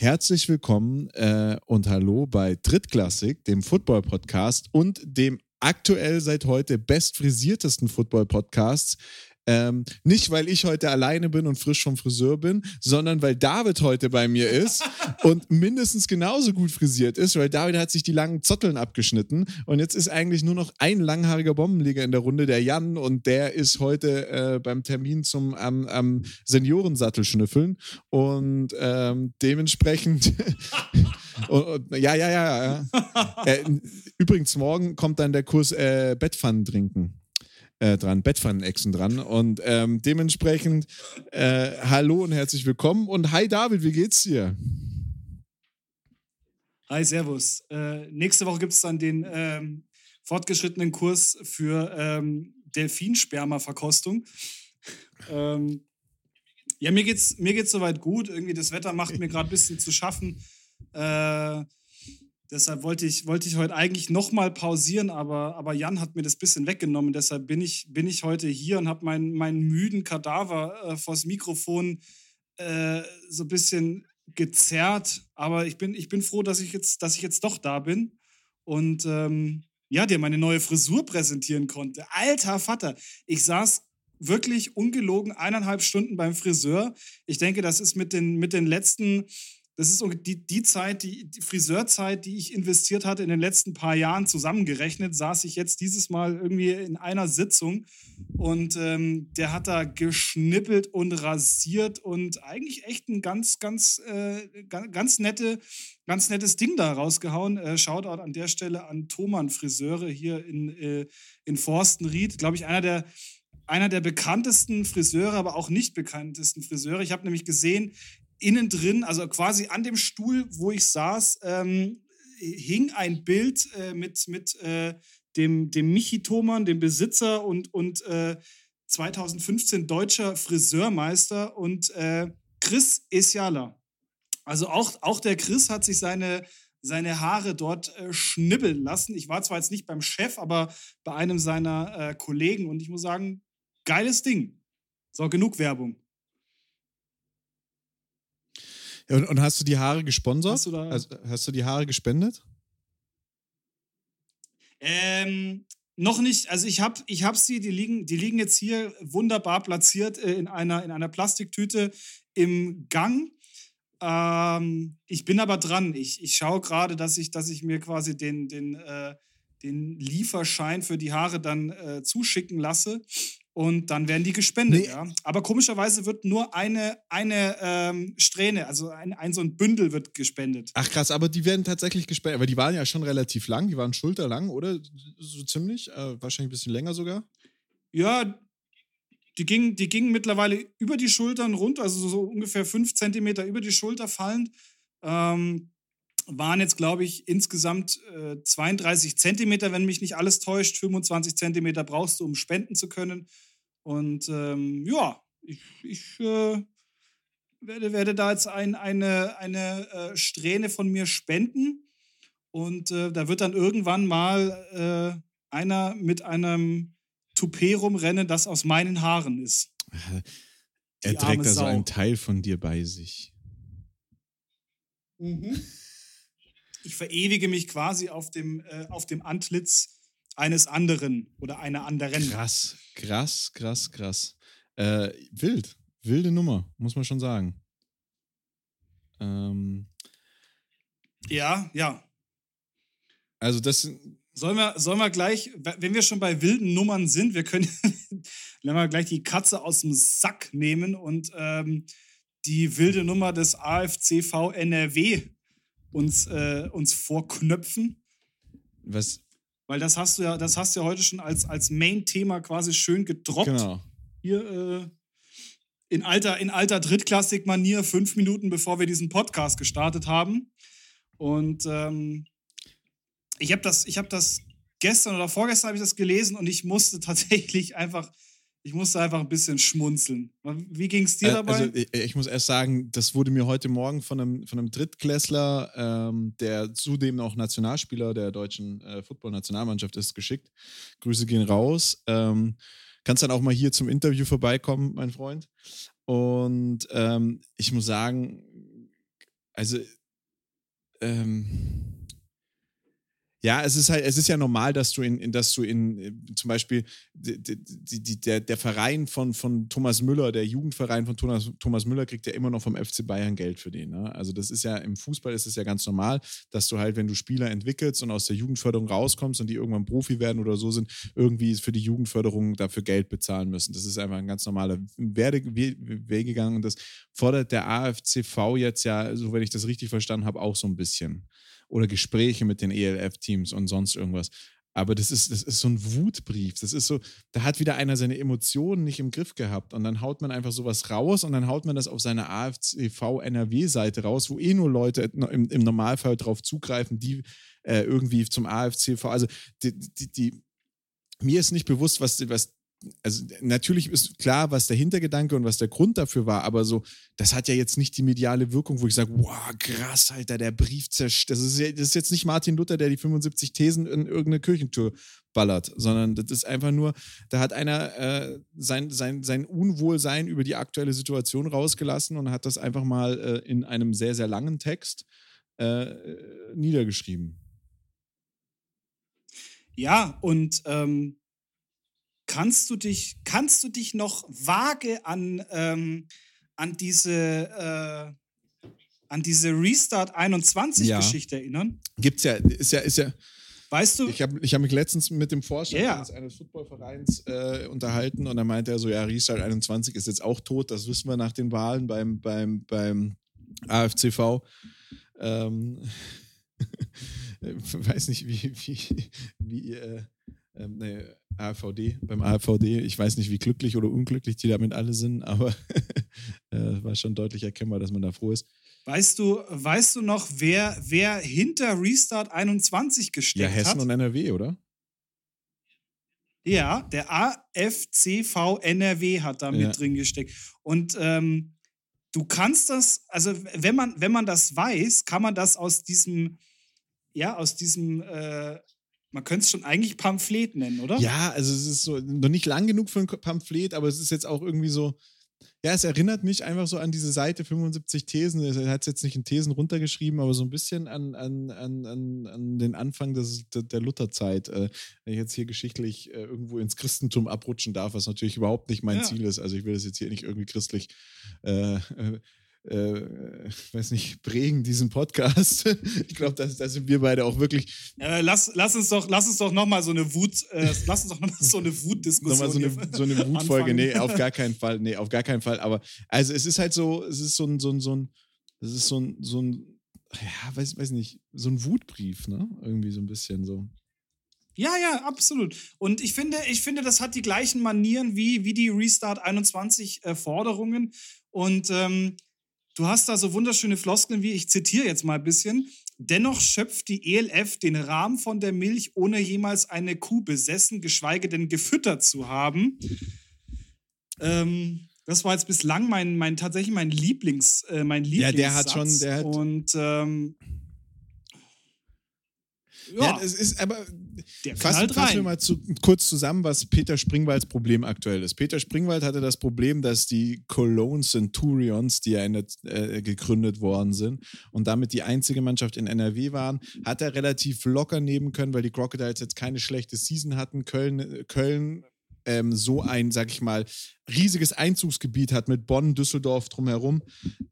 Herzlich willkommen äh, und hallo bei Drittklassik, dem Football-Podcast und dem aktuell seit heute bestfrisiertesten Football-Podcasts. Ähm, nicht, weil ich heute alleine bin und frisch vom Friseur bin, sondern weil David heute bei mir ist und mindestens genauso gut frisiert ist, weil David hat sich die langen Zotteln abgeschnitten und jetzt ist eigentlich nur noch ein langhaariger Bombenleger in der Runde, der Jan, und der ist heute äh, beim Termin zum am, am Seniorensattel schnüffeln und ähm, dementsprechend. und, und, ja, ja, ja. ja. äh, übrigens, morgen kommt dann der Kurs äh, Bettpfannen trinken äh, dran, Bettpfannen-Echsen dran. Und ähm, dementsprechend äh, hallo und herzlich willkommen. Und hi David, wie geht's dir? Hi, Servus. Äh, nächste Woche gibt es dann den ähm, fortgeschrittenen Kurs für ähm, Delfinsperma-Verkostung. Ähm, ja, mir geht's, mir geht's soweit gut. Irgendwie das Wetter macht mir gerade ein bisschen zu schaffen. Äh, Deshalb wollte ich, wollte ich heute eigentlich nochmal pausieren, aber, aber Jan hat mir das bisschen weggenommen. Deshalb bin ich, bin ich heute hier und habe meinen, meinen müden Kadaver äh, vors Mikrofon äh, so ein bisschen gezerrt. Aber ich bin, ich bin froh, dass ich jetzt, dass ich jetzt doch da bin und ähm, ja, dir meine neue Frisur präsentieren konnte. Alter Vater, ich saß wirklich ungelogen eineinhalb Stunden beim Friseur. Ich denke, das ist mit den, mit den letzten das ist die, die Zeit, die, die, Friseurzeit, die ich investiert hatte in den letzten paar Jahren zusammengerechnet, saß ich jetzt dieses Mal irgendwie in einer Sitzung und ähm, der hat da geschnippelt und rasiert und eigentlich echt ein ganz, ganz, äh, ganz, nette, ganz nettes Ding da rausgehauen. Äh, Shoutout an der Stelle an Thomann Friseure hier in, äh, in Forstenried. Glaube ich, einer der einer der bekanntesten Friseure, aber auch nicht bekanntesten Friseure. Ich habe nämlich gesehen, innen drin, also quasi an dem Stuhl, wo ich saß, ähm, hing ein Bild äh, mit, mit äh, dem, dem Michi Thomann, dem Besitzer und, und äh, 2015 deutscher Friseurmeister und äh, Chris Esiala. Also auch, auch der Chris hat sich seine, seine Haare dort äh, schnibbeln lassen. Ich war zwar jetzt nicht beim Chef, aber bei einem seiner äh, Kollegen und ich muss sagen, geiles Ding. So, genug Werbung. Und, und, hast du die Haare gesponsert? Hast du, da also, hast du die Haare gespendet? Ähm, noch nicht. Also ich habe ich hab sie, die liegen, die liegen jetzt hier wunderbar platziert äh, in, einer, in einer Plastiktüte im Gang. Ähm, ich bin aber dran. Ich, ich schaue gerade, dass ich, dass ich mir quasi den, den, äh, den Lieferschein für die Haare dann äh, zuschicken lasse und dann werden die gespendet. Nee. Ja. Aber komischerweise wird nur eine, eine ähm, Strähne, also ein, ein so ein Bündel wird gespendet. Ach krass, aber die werden tatsächlich gespendet. Aber die waren ja schon relativ lang, die waren schulterlang, oder? So ziemlich? Äh, wahrscheinlich ein bisschen länger sogar. Ja, die gingen, die gingen mittlerweile über die Schultern runter, also so ungefähr fünf Zentimeter über die Schulter fallend. Ähm, waren jetzt, glaube ich, insgesamt äh, 32 Zentimeter, wenn mich nicht alles täuscht. 25 Zentimeter brauchst du, um spenden zu können. Und ähm, ja, ich, ich äh, werde, werde da jetzt ein, eine, eine äh, Strähne von mir spenden. Und äh, da wird dann irgendwann mal äh, einer mit einem Toupet rumrennen, das aus meinen Haaren ist. Er trägt also einen Teil von dir bei sich. Mhm. Ich verewige mich quasi auf dem, äh, auf dem Antlitz eines anderen oder einer anderen. Krass, krass, krass, krass. Äh, wild, wilde Nummer, muss man schon sagen. Ähm, ja, ja. Also das Sollen wir, sollen wir gleich, wenn wir schon bei wilden Nummern sind, wir können wir gleich die Katze aus dem Sack nehmen und ähm, die wilde Nummer des AFCV NRW uns, äh, uns vorknöpfen. Was, weil das hast du ja, das hast du ja heute schon als, als Main-Thema quasi schön gedroppt. Genau. Hier äh, in alter, in alter Drittklassik-Manier, fünf Minuten bevor wir diesen Podcast gestartet haben. Und ähm, ich habe das, ich habe das gestern oder vorgestern habe ich das gelesen und ich musste tatsächlich einfach ich musste einfach ein bisschen schmunzeln. Wie ging es dir äh, dabei? Also ich, ich, muss erst sagen, das wurde mir heute Morgen von einem, von einem Drittklässler, ähm, der zudem auch Nationalspieler der deutschen äh, Football-Nationalmannschaft ist, geschickt. Grüße gehen raus. Ähm, kannst dann auch mal hier zum Interview vorbeikommen, mein Freund. Und ähm, ich muss sagen, also, ähm, ja, es ist halt, es ist ja normal, dass du in, in dass du in, äh, zum Beispiel die, die, die, der, der Verein von, von Thomas Müller, der Jugendverein von Thomas, Thomas Müller kriegt ja immer noch vom FC Bayern Geld für den. Ne? Also das ist ja im Fußball ist es ja ganz normal, dass du halt, wenn du Spieler entwickelst und aus der Jugendförderung rauskommst und die irgendwann Profi werden oder so sind, irgendwie für die Jugendförderung dafür Geld bezahlen müssen. Das ist einfach ein ganz normaler Wegegang und das fordert der AFCV jetzt ja, so wenn ich das richtig verstanden habe, auch so ein bisschen oder Gespräche mit den ELF-Teams und sonst irgendwas. Aber das ist, das ist so ein Wutbrief. Das ist so, da hat wieder einer seine Emotionen nicht im Griff gehabt. Und dann haut man einfach sowas raus und dann haut man das auf seine AFCV-NRW-Seite raus, wo eh nur Leute im, im Normalfall drauf zugreifen, die äh, irgendwie zum AFCV. Also die, die, die, mir ist nicht bewusst, was, was also natürlich ist klar, was der Hintergedanke und was der Grund dafür war, aber so, das hat ja jetzt nicht die mediale Wirkung, wo ich sage, wow, krass, Alter, der Brief zerstört. Das ist, das ist jetzt nicht Martin Luther, der die 75 Thesen in irgendeine Kirchentür ballert, sondern das ist einfach nur, da hat einer äh, sein, sein, sein Unwohlsein über die aktuelle Situation rausgelassen und hat das einfach mal äh, in einem sehr, sehr langen Text äh, niedergeschrieben. Ja, und ähm Kannst du dich, kannst du dich noch vage an, ähm, an diese, äh, an diese Restart 21 ja. Geschichte erinnern? Gibt's ja, ist ja, ist ja. Weißt du? Ich habe ich hab mich letztens mit dem Vorstand yeah. eines, eines Footballvereins äh, unterhalten und da meinte er so, ja, Restart 21 ist jetzt auch tot, das wissen wir nach den Wahlen beim, beim, beim AFCV. Ähm, weiß nicht, wie, wie, wie äh, ähm, nee, AVD, beim AVD. Ich weiß nicht, wie glücklich oder unglücklich die damit alle sind, aber äh, war schon deutlich erkennbar, dass man da froh ist. Weißt du, weißt du noch, wer, wer hinter Restart 21 gesteckt hat? Ja, Hessen hat? und NRW, oder? Ja, der AFCV NRW hat da mit ja. drin gesteckt. Und ähm, du kannst das, also wenn man, wenn man das weiß, kann man das aus diesem, ja, aus diesem äh, man könnte es schon eigentlich Pamphlet nennen, oder? Ja, also es ist so noch nicht lang genug für ein Pamphlet, aber es ist jetzt auch irgendwie so. Ja, es erinnert mich einfach so an diese Seite 75 Thesen. Er hat es jetzt nicht in Thesen runtergeschrieben, aber so ein bisschen an, an, an, an, den Anfang des, der, der Lutherzeit. Äh, wenn ich jetzt hier geschichtlich äh, irgendwo ins Christentum abrutschen darf, was natürlich überhaupt nicht mein ja. Ziel ist. Also ich will das jetzt hier nicht irgendwie christlich äh, äh weiß nicht, prägen diesen Podcast. ich glaube, da sind wir beide auch wirklich. Äh, lass, lass uns doch, lass uns doch nochmal so eine Wut, äh, lass uns doch nochmal so eine Wutdiskussion. nochmal so eine, so eine Wutfolge. Nee, auf gar keinen Fall. Nee, auf gar keinen Fall. Aber also es ist halt so, es ist so ein, so ein, so ein, es ist so ein, so ein, ja, weiß, weiß nicht, so ein Wutbrief, ne? Irgendwie so ein bisschen so. Ja, ja, absolut. Und ich finde, ich finde, das hat die gleichen Manieren wie, wie die Restart 21 äh, Forderungen. Und ähm, Du hast da so wunderschöne Floskeln wie, ich zitiere jetzt mal ein bisschen, dennoch schöpft die ELF den Rahmen von der Milch, ohne jemals eine Kuh besessen, geschweige denn gefüttert zu haben. Ähm, das war jetzt bislang mein, mein tatsächlich mein Lieblings, äh, mein Lieblingssatz. Ja, der hat schon, der hat und ähm, ja, ja es ist aber fassen, fassen wir mal zu, kurz zusammen, was Peter Springwalds Problem aktuell ist. Peter Springwald hatte das Problem, dass die Cologne Centurions, die ja in, äh, gegründet worden sind und damit die einzige Mannschaft in NRW waren, hat er relativ locker nehmen können, weil die Crocodiles jetzt keine schlechte Season hatten. Köln, Köln ähm, so ein, sag ich mal, riesiges Einzugsgebiet hat mit Bonn, Düsseldorf drumherum.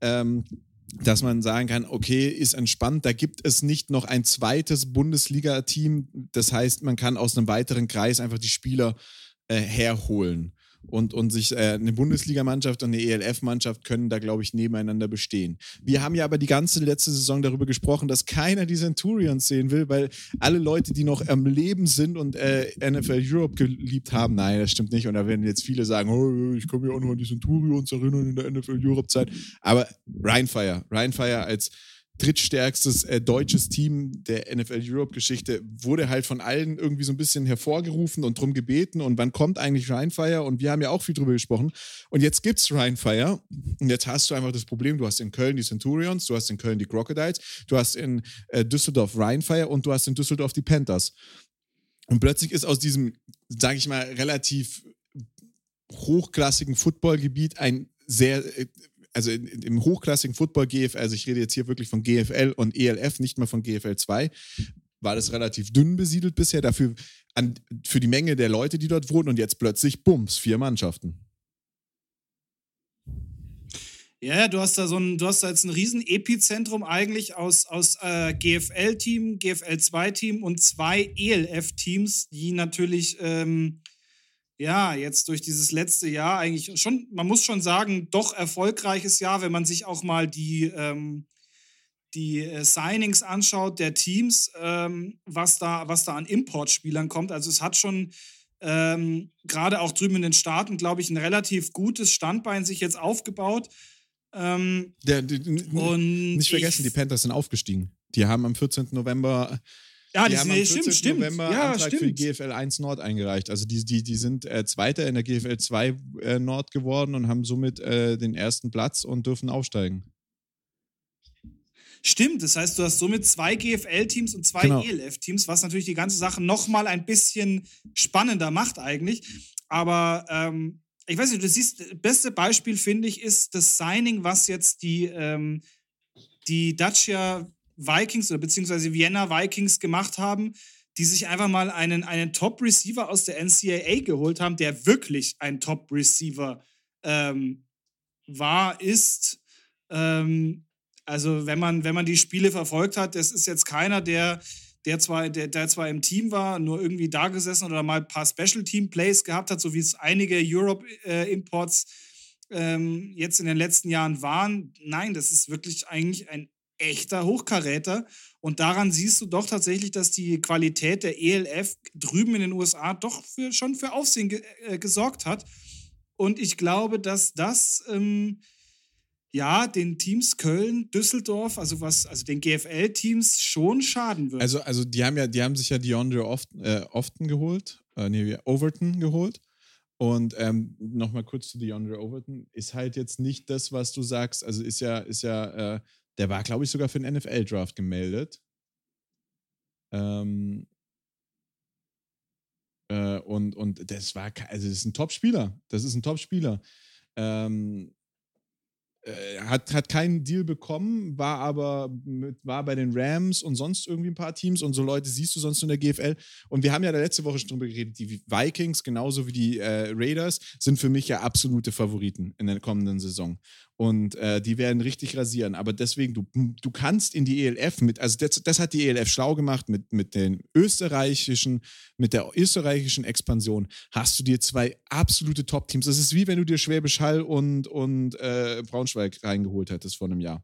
Ähm, dass man sagen kann, okay, ist entspannt, da gibt es nicht noch ein zweites Bundesliga-Team. Das heißt, man kann aus einem weiteren Kreis einfach die Spieler äh, herholen und, und sich äh, eine Bundesligamannschaft und eine ELF-Mannschaft können da, glaube ich, nebeneinander bestehen. Wir haben ja aber die ganze letzte Saison darüber gesprochen, dass keiner die Centurions sehen will, weil alle Leute, die noch am Leben sind und äh, NFL Europe geliebt haben, nein, das stimmt nicht. Und da werden jetzt viele sagen, oh, ich komme mir auch noch an die Centurions erinnern in der NFL Europe-Zeit. Aber Rheinfire, Rheinfire als drittstärkstes äh, deutsches Team der NFL Europe-Geschichte, wurde halt von allen irgendwie so ein bisschen hervorgerufen und drum gebeten. Und wann kommt eigentlich Rheinfire? Und wir haben ja auch viel drüber gesprochen. Und jetzt gibt's Rheinfire. Und jetzt hast du einfach das Problem, du hast in Köln die Centurions, du hast in Köln die Crocodiles, du hast in äh, Düsseldorf Rheinfire und du hast in Düsseldorf die Panthers. Und plötzlich ist aus diesem, sage ich mal, relativ hochklassigen Footballgebiet ein sehr also im hochklassigen Football GFL, also ich rede jetzt hier wirklich von GFL und ELF, nicht mal von GFL 2, war das relativ dünn besiedelt bisher. Dafür an, für die Menge der Leute, die dort wohnen und jetzt plötzlich Bums, vier Mannschaften. Ja, du hast da so ein, du hast da jetzt ein riesen Epizentrum eigentlich aus, aus äh, GFL-Team, GFL-2-Team und zwei ELF-Teams, die natürlich ähm, ja jetzt durch dieses letzte Jahr eigentlich schon, man muss schon sagen, doch erfolgreiches Jahr, wenn man sich auch mal die, ähm, die äh, Signings anschaut der Teams, ähm, was, da, was da an Importspielern kommt. Also es hat schon ähm, gerade auch drüben in den Staaten, glaube ich, ein relativ gutes Standbein sich jetzt aufgebaut. Ähm, der, die, und nicht vergessen, ich, die Panthers sind aufgestiegen. Die haben am 14. November ja, die haben am 14. Stimmt, November ja, Antrag stimmt. für die GFL 1 Nord eingereicht. Also die, die, die sind äh, Zweiter in der GFL 2 äh, Nord geworden und haben somit äh, den ersten Platz und dürfen aufsteigen. Stimmt, das heißt, du hast somit zwei GFL-Teams und zwei genau. ELF-Teams, was natürlich die ganze Sache nochmal ein bisschen spannender macht eigentlich. Aber ähm, ich weiß nicht, du siehst, das beste Beispiel, finde ich, ist das Signing, was jetzt die, ähm, die Dacia Vikings oder beziehungsweise Vienna Vikings gemacht haben, die sich einfach mal einen, einen Top-Receiver aus der NCAA geholt haben, der wirklich ein Top-Receiver ähm, war, ist. Ähm, also wenn man, wenn man die Spiele verfolgt hat, das ist jetzt keiner, der der zwar, der, der zwar im Team war, nur irgendwie da gesessen oder mal ein paar Special Team Plays gehabt hat, so wie es einige Europe-Imports äh, ähm, jetzt in den letzten Jahren waren. Nein, das ist wirklich eigentlich ein echter Hochkaräter. Und daran siehst du doch tatsächlich, dass die Qualität der ELF drüben in den USA doch für, schon für Aufsehen ge äh, gesorgt hat. Und ich glaube, dass das ähm, ja, den Teams Köln, Düsseldorf, also was, also den GFL-Teams schon schaden wird. Also, also die haben ja, die haben sich ja DeAndre oft, äh, Often geholt, äh, nee, Overton geholt. Und ähm, nochmal kurz zu DeAndre Overton, ist halt jetzt nicht das, was du sagst. Also ist ja, ist ja, äh, der war, glaube ich, sogar für den NFL-Draft gemeldet. Ähm, äh, und, und das war, also das ist ein Top-Spieler. Das ist ein Top-Spieler. Ähm, äh, hat, hat keinen Deal bekommen, war aber mit, war bei den Rams und sonst irgendwie ein paar Teams und so Leute siehst du sonst in der GFL. Und wir haben ja da letzte Woche schon drüber geredet, die Vikings genauso wie die äh, Raiders sind für mich ja absolute Favoriten in der kommenden Saison. Und äh, die werden richtig rasieren. Aber deswegen, du, du kannst in die ELF mit, also das, das hat die ELF schlau gemacht mit, mit den österreichischen, mit der österreichischen Expansion, hast du dir zwei absolute Top-Teams. Das ist wie wenn du dir Schwäbisch Hall und, und äh, Braunschweig reingeholt hättest vor einem Jahr.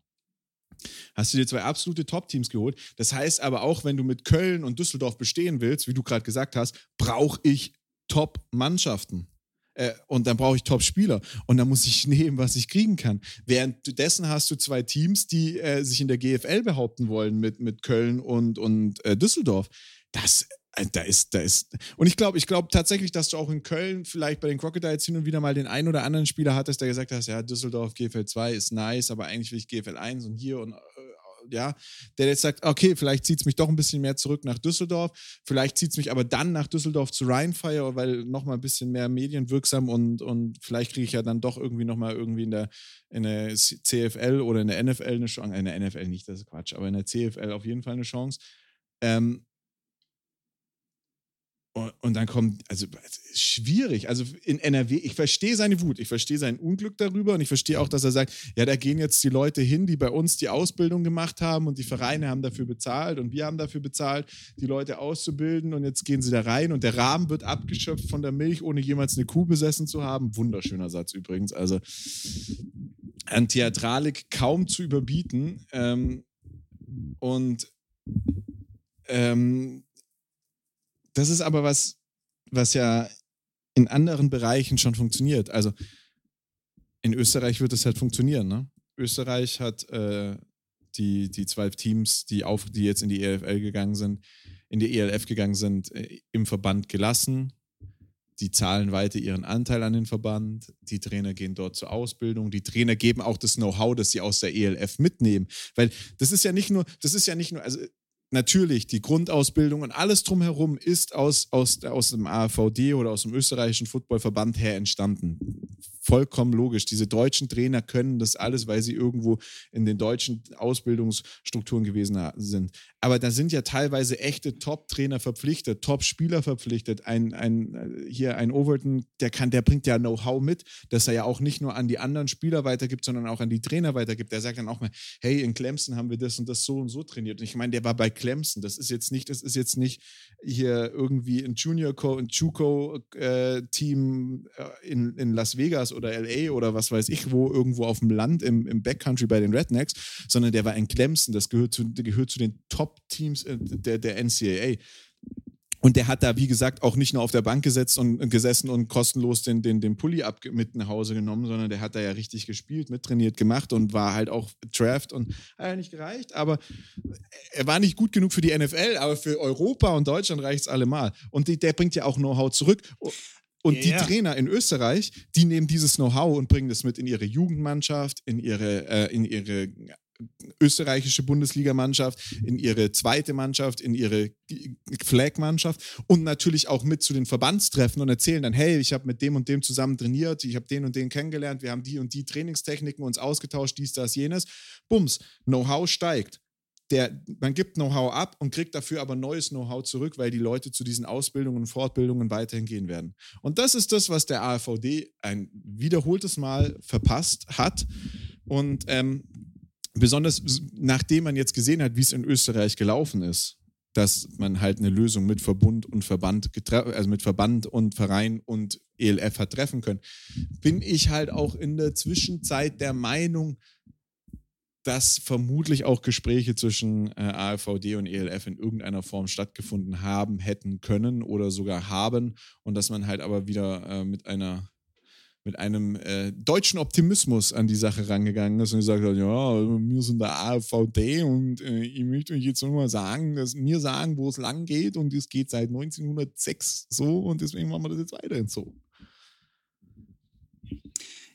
Hast du dir zwei absolute Top-Teams geholt. Das heißt aber auch, wenn du mit Köln und Düsseldorf bestehen willst, wie du gerade gesagt hast, brauche ich Top-Mannschaften. Äh, und dann brauche ich Top-Spieler. Und dann muss ich nehmen, was ich kriegen kann. Währenddessen hast du zwei Teams, die äh, sich in der GFL behaupten wollen mit, mit Köln und, und äh, Düsseldorf. Das äh, da ist, da ist. Und ich glaube, ich glaube tatsächlich, dass du auch in Köln vielleicht bei den Crocodiles hin und wieder mal den einen oder anderen Spieler hattest, der gesagt hat, ja, Düsseldorf GFL 2 ist nice, aber eigentlich will ich GFL 1 und hier und äh, ja, der jetzt sagt, okay, vielleicht zieht es mich doch ein bisschen mehr zurück nach Düsseldorf, vielleicht zieht es mich aber dann nach Düsseldorf zu Rheinfire, weil nochmal ein bisschen mehr medienwirksam und, und vielleicht kriege ich ja dann doch irgendwie nochmal irgendwie in der, in der CFL oder in der NFL eine Chance, in der NFL nicht, das ist Quatsch, aber in der CFL auf jeden Fall eine Chance. Ähm, und dann kommt, also schwierig. Also in NRW, ich verstehe seine Wut, ich verstehe sein Unglück darüber und ich verstehe auch, dass er sagt, ja, da gehen jetzt die Leute hin, die bei uns die Ausbildung gemacht haben und die Vereine haben dafür bezahlt und wir haben dafür bezahlt, die Leute auszubilden und jetzt gehen sie da rein und der Rahmen wird abgeschöpft von der Milch, ohne jemals eine Kuh besessen zu haben. Wunderschöner Satz übrigens. Also an Theatralik kaum zu überbieten. Ähm, und ähm, das ist aber was, was ja in anderen Bereichen schon funktioniert. Also in Österreich wird es halt funktionieren. Ne? Österreich hat äh, die, die zwei Teams, die, auf, die jetzt in die ELFL gegangen sind, in die ELF gegangen sind, äh, im Verband gelassen. Die zahlen weiter ihren Anteil an den Verband. Die Trainer gehen dort zur Ausbildung. Die Trainer geben auch das Know-how, das sie aus der ELF mitnehmen. Weil das ist ja nicht nur, das ist ja nicht nur, also natürlich, die Grundausbildung und alles drumherum ist aus, aus, aus dem AVD oder aus dem österreichischen Footballverband her entstanden. Vollkommen logisch. Diese deutschen Trainer können das alles, weil sie irgendwo in den deutschen Ausbildungsstrukturen gewesen sind. Aber da sind ja teilweise echte Top-Trainer verpflichtet, Top-Spieler verpflichtet. Ein, ein, hier ein Overton, der kann, der bringt ja Know-how mit, dass er ja auch nicht nur an die anderen Spieler weitergibt, sondern auch an die Trainer weitergibt. Der sagt dann auch mal, hey, in Clemson haben wir das und das so und so trainiert. Und ich meine, der war bei Clemson. Das ist jetzt nicht, das ist jetzt nicht hier irgendwie ein Junior Co ein Chuco äh, äh, in, in Las Vegas oder LA oder was weiß ich wo irgendwo auf dem Land im, im Backcountry bei den Rednecks, sondern der war in Clemson. Das gehört zu, gehört zu den Top-Teams äh, der, der NCAA. Und der hat da, wie gesagt, auch nicht nur auf der Bank gesetzt und gesessen und kostenlos den, den, den Pulli ab mit nach Hause genommen, sondern der hat da ja richtig gespielt, mittrainiert gemacht und war halt auch Draft und hat ja nicht gereicht, aber er war nicht gut genug für die NFL, aber für Europa und Deutschland reicht es allemal. Und die, der bringt ja auch Know-how zurück. Und yeah. die Trainer in Österreich, die nehmen dieses Know-how und bringen das mit in ihre Jugendmannschaft, in ihre, äh, in ihre österreichische Bundesligamannschaft, in ihre zweite Mannschaft, in ihre Flag-Mannschaft und natürlich auch mit zu den Verbandstreffen und erzählen dann, hey, ich habe mit dem und dem zusammen trainiert, ich habe den und den kennengelernt, wir haben die und die Trainingstechniken uns ausgetauscht, dies, das, jenes. Bums, Know-how steigt. Der, man gibt Know-how ab und kriegt dafür aber neues Know-how zurück, weil die Leute zu diesen Ausbildungen und Fortbildungen weiterhin gehen werden. Und das ist das, was der AfVD ein wiederholtes Mal verpasst hat. Und ähm, besonders nachdem man jetzt gesehen hat, wie es in Österreich gelaufen ist, dass man halt eine Lösung mit Verbund und Verband, also mit Verband und Verein und ELF hat treffen können, bin ich halt auch in der Zwischenzeit der Meinung, dass vermutlich auch Gespräche zwischen äh, AfVD und ELF in irgendeiner Form stattgefunden haben, hätten können oder sogar haben und dass man halt aber wieder äh, mit einer mit einem äh, deutschen Optimismus an die Sache rangegangen ist und gesagt hat, ja, wir sind der AfVD und äh, ich möchte euch jetzt nur mal sagen, dass mir sagen, wo es lang geht und es geht seit 1906 so und deswegen machen wir das jetzt weiterhin so.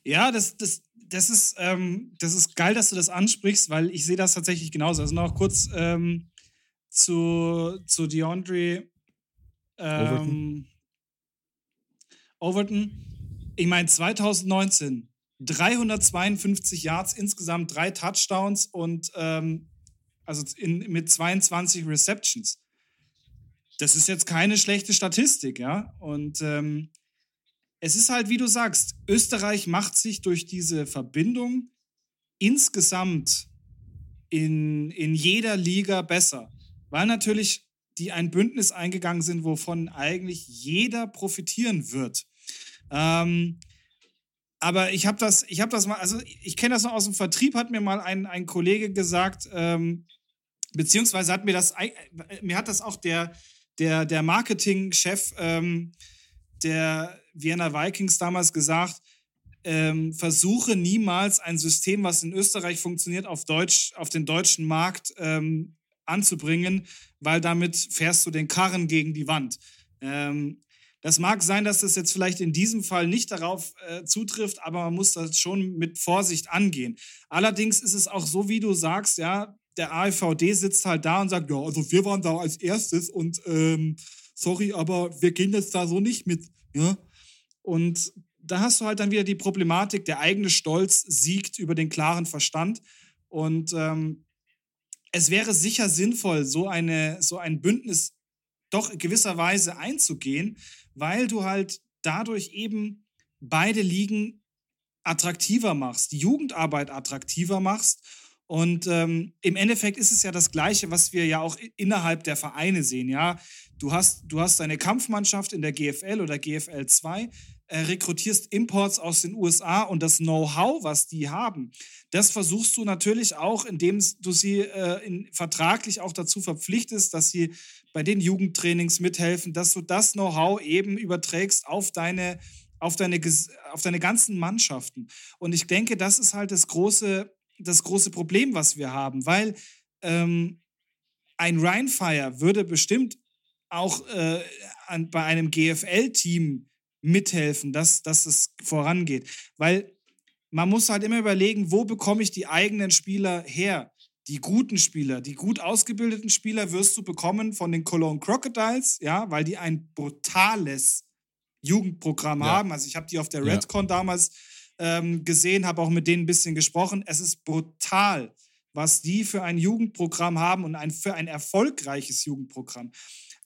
Ja, das, das, das, ist, ähm, das ist geil, dass du das ansprichst, weil ich sehe das tatsächlich genauso. Also noch kurz ähm, zu, zu DeAndre ähm, Overton. Overton ich meine, 2019 352 Yards insgesamt, drei Touchdowns und ähm, also in, mit 22 Receptions. Das ist jetzt keine schlechte Statistik, ja. Und ähm, es ist halt, wie du sagst, Österreich macht sich durch diese Verbindung insgesamt in, in jeder Liga besser, weil natürlich die ein Bündnis eingegangen sind, wovon eigentlich jeder profitieren wird. Ähm, aber ich habe das, ich habe das mal, also ich kenne das noch aus dem Vertrieb, hat mir mal ein, ein Kollege gesagt, ähm, beziehungsweise hat mir das, mir hat das auch der, der, der Marketingchef ähm, der Vienna Vikings damals gesagt, ähm, versuche niemals ein System, was in Österreich funktioniert, auf Deutsch, auf den deutschen Markt ähm, anzubringen, weil damit fährst du den Karren gegen die Wand. Ähm, das mag sein, dass das jetzt vielleicht in diesem Fall nicht darauf äh, zutrifft, aber man muss das schon mit Vorsicht angehen. Allerdings ist es auch so, wie du sagst, ja, der AfVD sitzt halt da und sagt, ja, also wir waren da als erstes und ähm, sorry, aber wir gehen jetzt da so nicht mit. Ja? Und da hast du halt dann wieder die Problematik, der eigene Stolz siegt über den klaren Verstand. Und ähm, es wäre sicher sinnvoll, so, eine, so ein Bündnis doch gewisserweise einzugehen, weil du halt dadurch eben beide Ligen attraktiver machst, die Jugendarbeit attraktiver machst. Und ähm, im Endeffekt ist es ja das Gleiche, was wir ja auch innerhalb der Vereine sehen. Ja, du hast, du hast eine Kampfmannschaft in der GFL oder GFL 2, äh, rekrutierst Imports aus den USA und das Know-how, was die haben, das versuchst du natürlich auch, indem du sie äh, in, vertraglich auch dazu verpflichtest, dass sie bei den Jugendtrainings mithelfen, dass du das Know-how eben überträgst auf deine, auf, deine, auf deine ganzen Mannschaften. Und ich denke, das ist halt das große, das große Problem, was wir haben, weil ähm, ein Rheinfire würde bestimmt auch äh, an, bei einem GFL-Team mithelfen, dass, dass es vorangeht. Weil man muss halt immer überlegen, wo bekomme ich die eigenen Spieler her? Die guten Spieler, die gut ausgebildeten Spieler wirst du bekommen von den Cologne Crocodiles, ja, weil die ein brutales Jugendprogramm ja. haben. Also ich habe die auf der Redcon ja. damals ähm, gesehen, habe auch mit denen ein bisschen gesprochen. Es ist brutal, was die für ein Jugendprogramm haben und ein, für ein erfolgreiches Jugendprogramm.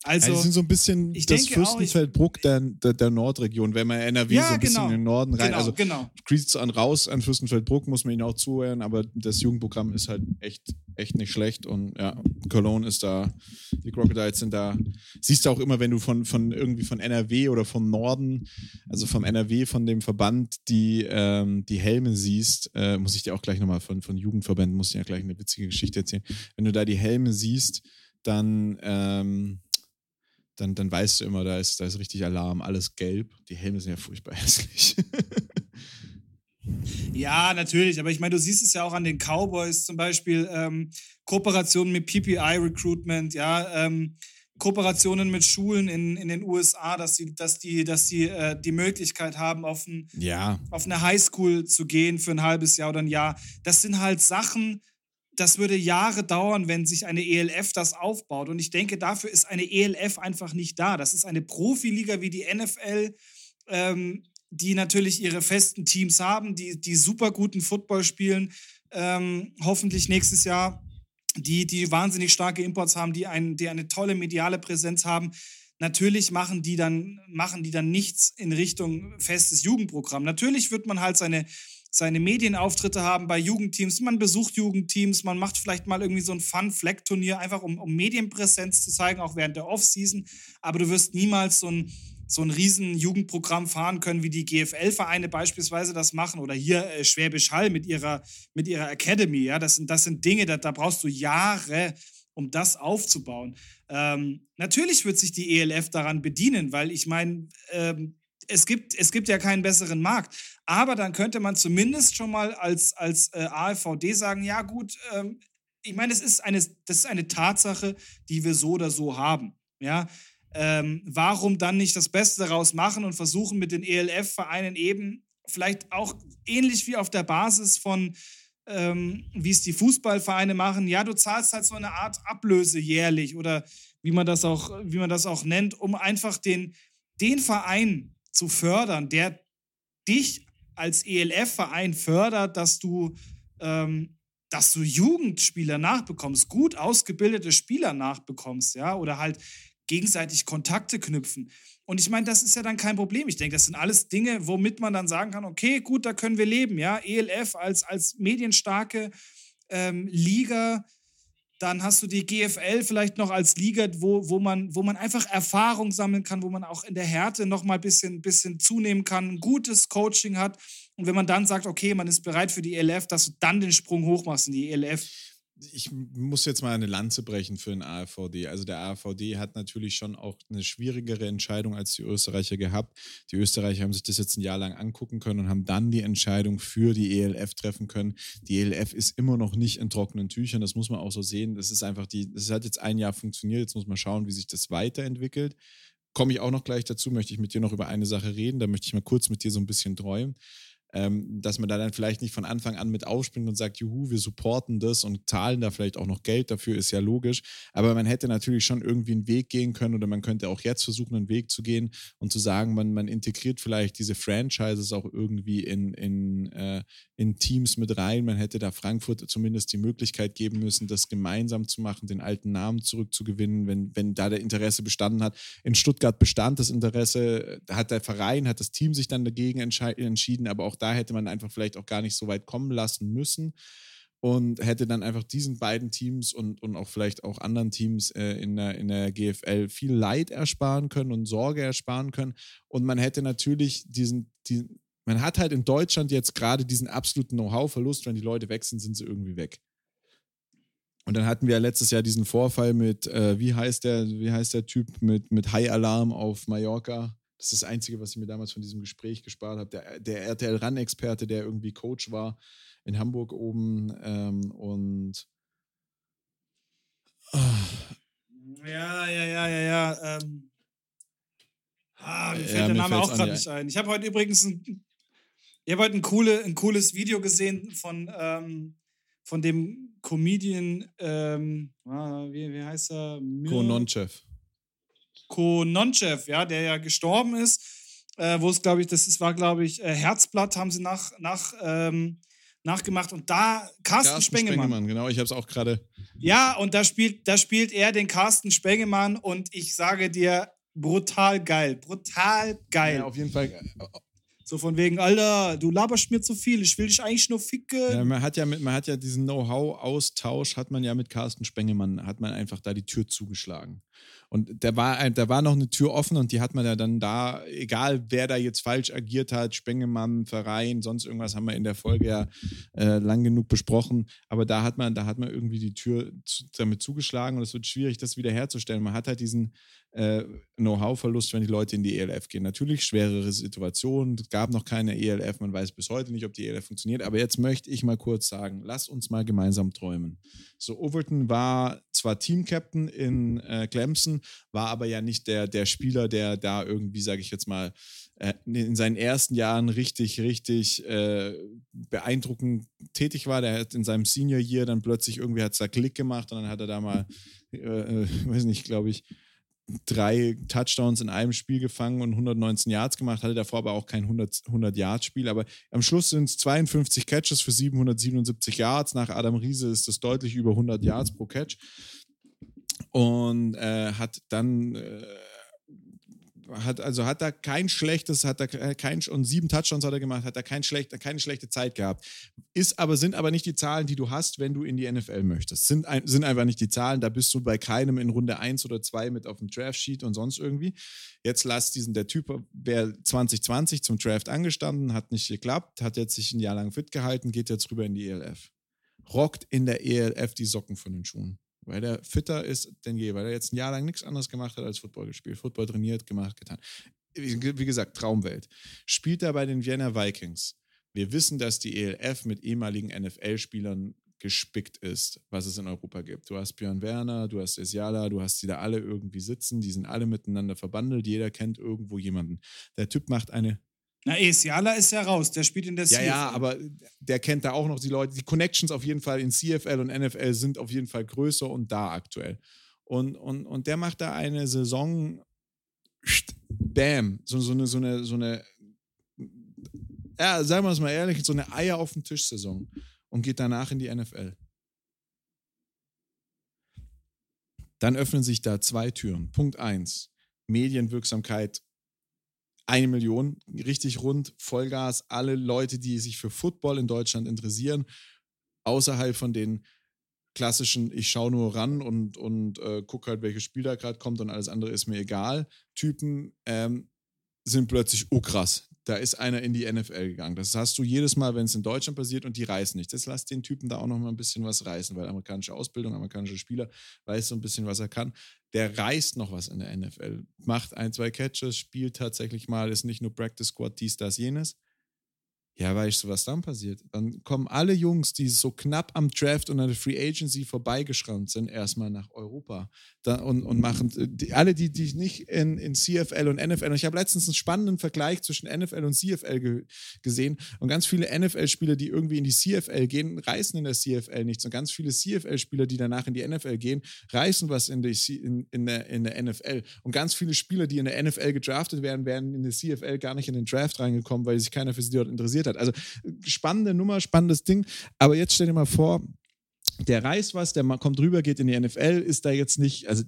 Also, ja, die sind so ein bisschen das Fürstenfeldbruck der, der, der, Nordregion, wenn man NRW ja, so ein bisschen genau, in den Norden rein. Genau, also genau. Grüß an raus an Fürstenfeldbruck, muss man ihnen auch zuhören, aber das Jugendprogramm ist halt echt, echt nicht schlecht. Und ja, Cologne ist da, die Crocodiles sind da. Siehst du auch immer, wenn du von, von irgendwie von NRW oder vom Norden, also vom NRW, von dem Verband, die, ähm, die Helme siehst, äh, muss ich dir auch gleich nochmal von, von Jugendverbänden, muss ich dir ja gleich eine witzige Geschichte erzählen. Wenn du da die Helme siehst, dann ähm, dann, dann weißt du immer, da ist, da ist richtig Alarm, alles gelb. Die Helme sind ja furchtbar hässlich. ja, natürlich, aber ich meine, du siehst es ja auch an den Cowboys zum Beispiel, ähm, Kooperationen mit PPI Recruitment, ja, ähm, Kooperationen mit Schulen in, in den USA, dass die, dass die, dass die äh, die Möglichkeit haben, auf, ein, ja. auf eine Highschool zu gehen für ein halbes Jahr oder ein Jahr. Das sind halt Sachen, das würde Jahre dauern, wenn sich eine ELF das aufbaut. Und ich denke, dafür ist eine ELF einfach nicht da. Das ist eine Profiliga wie die NFL, ähm, die natürlich ihre festen Teams haben, die, die super guten Football spielen, ähm, hoffentlich nächstes Jahr, die, die wahnsinnig starke Imports haben, die, ein, die eine tolle mediale Präsenz haben. Natürlich machen die dann, machen die dann nichts in Richtung festes Jugendprogramm. Natürlich wird man halt seine, seine Medienauftritte haben bei Jugendteams. Man besucht Jugendteams, man macht vielleicht mal irgendwie so ein Fun-Flag-Turnier, einfach um, um Medienpräsenz zu zeigen, auch während der Offseason. Aber du wirst niemals so ein, so ein riesen Jugendprogramm fahren können, wie die GFL-Vereine beispielsweise das machen oder hier äh, Schwäbisch Hall mit ihrer, mit ihrer Academy. Ja, das sind, das sind Dinge, da, da brauchst du Jahre, um das aufzubauen. Ähm, natürlich wird sich die ELF daran bedienen, weil ich meine, ähm, es gibt, es gibt ja keinen besseren Markt. Aber dann könnte man zumindest schon mal als, als äh, AfVD sagen, ja gut, ähm, ich meine, es ist eine, das ist eine Tatsache, die wir so oder so haben. Ja, ähm, warum dann nicht das Beste daraus machen und versuchen mit den ELF-Vereinen eben vielleicht auch ähnlich wie auf der Basis von, ähm, wie es die Fußballvereine machen, ja, du zahlst halt so eine Art Ablöse jährlich oder wie man das auch, wie man das auch nennt, um einfach den, den Verein zu fördern, der dich als ELF-Verein fördert, dass du, ähm, dass du Jugendspieler nachbekommst, gut ausgebildete Spieler nachbekommst, ja, oder halt gegenseitig Kontakte knüpfen. Und ich meine, das ist ja dann kein Problem. Ich denke, das sind alles Dinge, womit man dann sagen kann, okay, gut, da können wir leben, ja. ELF als, als medienstarke ähm, Liga dann hast du die GFL vielleicht noch als Liga, wo, wo, man, wo man einfach Erfahrung sammeln kann, wo man auch in der Härte noch mal ein bisschen, bisschen zunehmen kann, ein gutes Coaching hat. Und wenn man dann sagt, okay, man ist bereit für die ELF, dass du dann den Sprung hoch machst in die ELF ich muss jetzt mal eine Lanze brechen für den AfVD. Also der AfVD hat natürlich schon auch eine schwierigere Entscheidung als die Österreicher gehabt. Die Österreicher haben sich das jetzt ein Jahr lang angucken können und haben dann die Entscheidung für die ELF treffen können. Die ELF ist immer noch nicht in trockenen Tüchern, das muss man auch so sehen. Das ist einfach die, das hat jetzt ein Jahr funktioniert, jetzt muss man schauen, wie sich das weiterentwickelt. Komme ich auch noch gleich dazu, möchte ich mit dir noch über eine Sache reden, da möchte ich mal kurz mit dir so ein bisschen träumen ähm, dass man da dann vielleicht nicht von Anfang an mit aufspringt und sagt, juhu, wir supporten das und zahlen da vielleicht auch noch Geld dafür, ist ja logisch. Aber man hätte natürlich schon irgendwie einen Weg gehen können oder man könnte auch jetzt versuchen, einen Weg zu gehen und zu sagen, man, man integriert vielleicht diese Franchises auch irgendwie in, in, äh, in Teams mit rein. Man hätte da Frankfurt zumindest die Möglichkeit geben müssen, das gemeinsam zu machen, den alten Namen zurückzugewinnen, wenn, wenn da der Interesse bestanden hat. In Stuttgart bestand das Interesse, hat der Verein, hat das Team sich dann dagegen entschieden, aber auch da hätte man einfach vielleicht auch gar nicht so weit kommen lassen müssen und hätte dann einfach diesen beiden Teams und, und auch vielleicht auch anderen Teams äh, in, der, in der GFL viel Leid ersparen können und Sorge ersparen können. Und man hätte natürlich diesen, diesen man hat halt in Deutschland jetzt gerade diesen absoluten Know-how-Verlust, wenn die Leute weg sind, sind sie irgendwie weg. Und dann hatten wir ja letztes Jahr diesen Vorfall mit, äh, wie heißt der, wie heißt der Typ mit, mit High Alarm auf Mallorca? Das ist das Einzige, was ich mir damals von diesem Gespräch gespart habe. Der, der RTL-RAN-Experte, der irgendwie Coach war in Hamburg oben ähm, und oh. Ja, ja, ja, ja, ja. Ähm. Ah, mir fällt ja, der Name auch gerade nicht ein. Ich habe heute übrigens ein, ich heute ein, coole, ein cooles Video gesehen von, ähm, von dem Comedian, ähm, ah, wie, wie heißt er? Kononchev. Kononchev, ja, der ja gestorben ist. äh, wo es, glaube ich, das ist, war, glaube ich, äh, Herzblatt haben sie nach, nach, ähm, nachgemacht und da Carsten, Carsten Spengemann. Spengemann. Genau, ich habe es auch gerade. Ja, und da spielt, da spielt er den Carsten Spengemann und ich sage dir, brutal geil, brutal geil. Ja, auf jeden Fall. So von wegen, Alter, du laberst mir zu viel, ich will dich eigentlich nur ficken. Ja, man hat ja, mit, man hat ja diesen Know-how-Austausch, hat man ja mit Carsten Spengemann, hat man einfach da die Tür zugeschlagen. Und da war, da war noch eine Tür offen und die hat man ja dann da, egal wer da jetzt falsch agiert hat, Spengemann, Verein, sonst irgendwas haben wir in der Folge ja äh, lang genug besprochen. Aber da hat man, da hat man irgendwie die Tür zu, damit zugeschlagen und es wird schwierig, das wieder herzustellen. Man hat halt diesen äh, Know-how-Verlust, wenn die Leute in die ELF gehen. Natürlich schwerere Situationen. Gab noch keine ELF, man weiß bis heute nicht, ob die ELF funktioniert. Aber jetzt möchte ich mal kurz sagen, lass uns mal gemeinsam träumen. So, Overton war zwar Team-Captain in äh, Clemson, war aber ja nicht der, der Spieler, der da irgendwie, sage ich jetzt mal, äh, in seinen ersten Jahren richtig, richtig äh, beeindruckend tätig war. Der hat in seinem Senior Year dann plötzlich irgendwie hat es da Klick gemacht und dann hat er da mal, äh, äh weiß nicht, glaube ich, drei Touchdowns in einem Spiel gefangen und 119 Yards gemacht, hatte davor aber auch kein 100, 100 Yards Spiel. Aber am Schluss sind es 52 Catches für 777 Yards. Nach Adam Riese ist das deutlich über 100 Yards pro Catch. Und äh, hat dann äh, hat, also hat er kein schlechtes, hat er kein, und sieben Touchdowns hat er gemacht, hat er kein schlecht, keine schlechte Zeit gehabt. Ist aber, sind aber nicht die Zahlen, die du hast, wenn du in die NFL möchtest. Sind, sind einfach nicht die Zahlen, da bist du bei keinem in Runde 1 oder 2 mit auf dem Draft-Sheet und sonst irgendwie. Jetzt lass diesen, der Typ wäre 2020 zum Draft angestanden, hat nicht geklappt, hat jetzt sich ein Jahr lang fit gehalten, geht jetzt rüber in die ELF. Rockt in der ELF die Socken von den Schuhen weil er fitter ist denn je, weil er jetzt ein Jahr lang nichts anderes gemacht hat als Football gespielt, Football trainiert, gemacht, getan. Wie gesagt, Traumwelt. Spielt er bei den Vienna Vikings. Wir wissen, dass die ELF mit ehemaligen NFL-Spielern gespickt ist, was es in Europa gibt. Du hast Björn Werner, du hast Esiala, du hast die da alle irgendwie sitzen, die sind alle miteinander verbandelt, jeder kennt irgendwo jemanden. Der Typ macht eine na, Esiala ist ja raus, der spielt in der CFL. Ja, ja, aber der kennt da auch noch die Leute. Die Connections auf jeden Fall in CFL und NFL sind auf jeden Fall größer und da aktuell. Und, und, und der macht da eine Saison, bam, so, so eine, so eine, so eine, ja, sagen wir es mal ehrlich, so eine Eier auf den Tisch-Saison und geht danach in die NFL. Dann öffnen sich da zwei Türen. Punkt eins, Medienwirksamkeit eine Million, richtig rund, Vollgas, alle Leute, die sich für Football in Deutschland interessieren, außerhalb von den klassischen, ich schaue nur ran und, und äh, gucke halt, welches Spiel da gerade kommt und alles andere ist mir egal, Typen, ähm, sind plötzlich, oh krass, da ist einer in die NFL gegangen. Das hast du jedes Mal, wenn es in Deutschland passiert und die reißen nicht. Das lass den Typen da auch noch mal ein bisschen was reißen, weil amerikanische Ausbildung, amerikanische Spieler, weiß so ein bisschen, was er kann. Der reißt noch was in der NFL. Macht ein, zwei Catches, spielt tatsächlich mal, ist nicht nur Practice Squad, dies, das, jenes. Ja, weißt du, was dann passiert? Dann kommen alle Jungs, die so knapp am Draft und an der Free Agency vorbeigeschrammt sind, erstmal nach Europa da, und, und machen, die, alle, die, die nicht in, in CFL und NFL, und ich habe letztens einen spannenden Vergleich zwischen NFL und CFL ge, gesehen und ganz viele NFL-Spieler, die irgendwie in die CFL gehen, reißen in der CFL nichts und ganz viele CFL-Spieler, die danach in die NFL gehen, reißen was in, die, in, in, der, in der NFL und ganz viele Spieler, die in der NFL gedraftet werden, werden in der CFL gar nicht in den Draft reingekommen, weil sich keiner für sie dort interessiert hat. Also spannende Nummer, spannendes Ding, aber jetzt stell dir mal vor, der reißt was, der kommt rüber, geht in die NFL, ist da jetzt nicht, also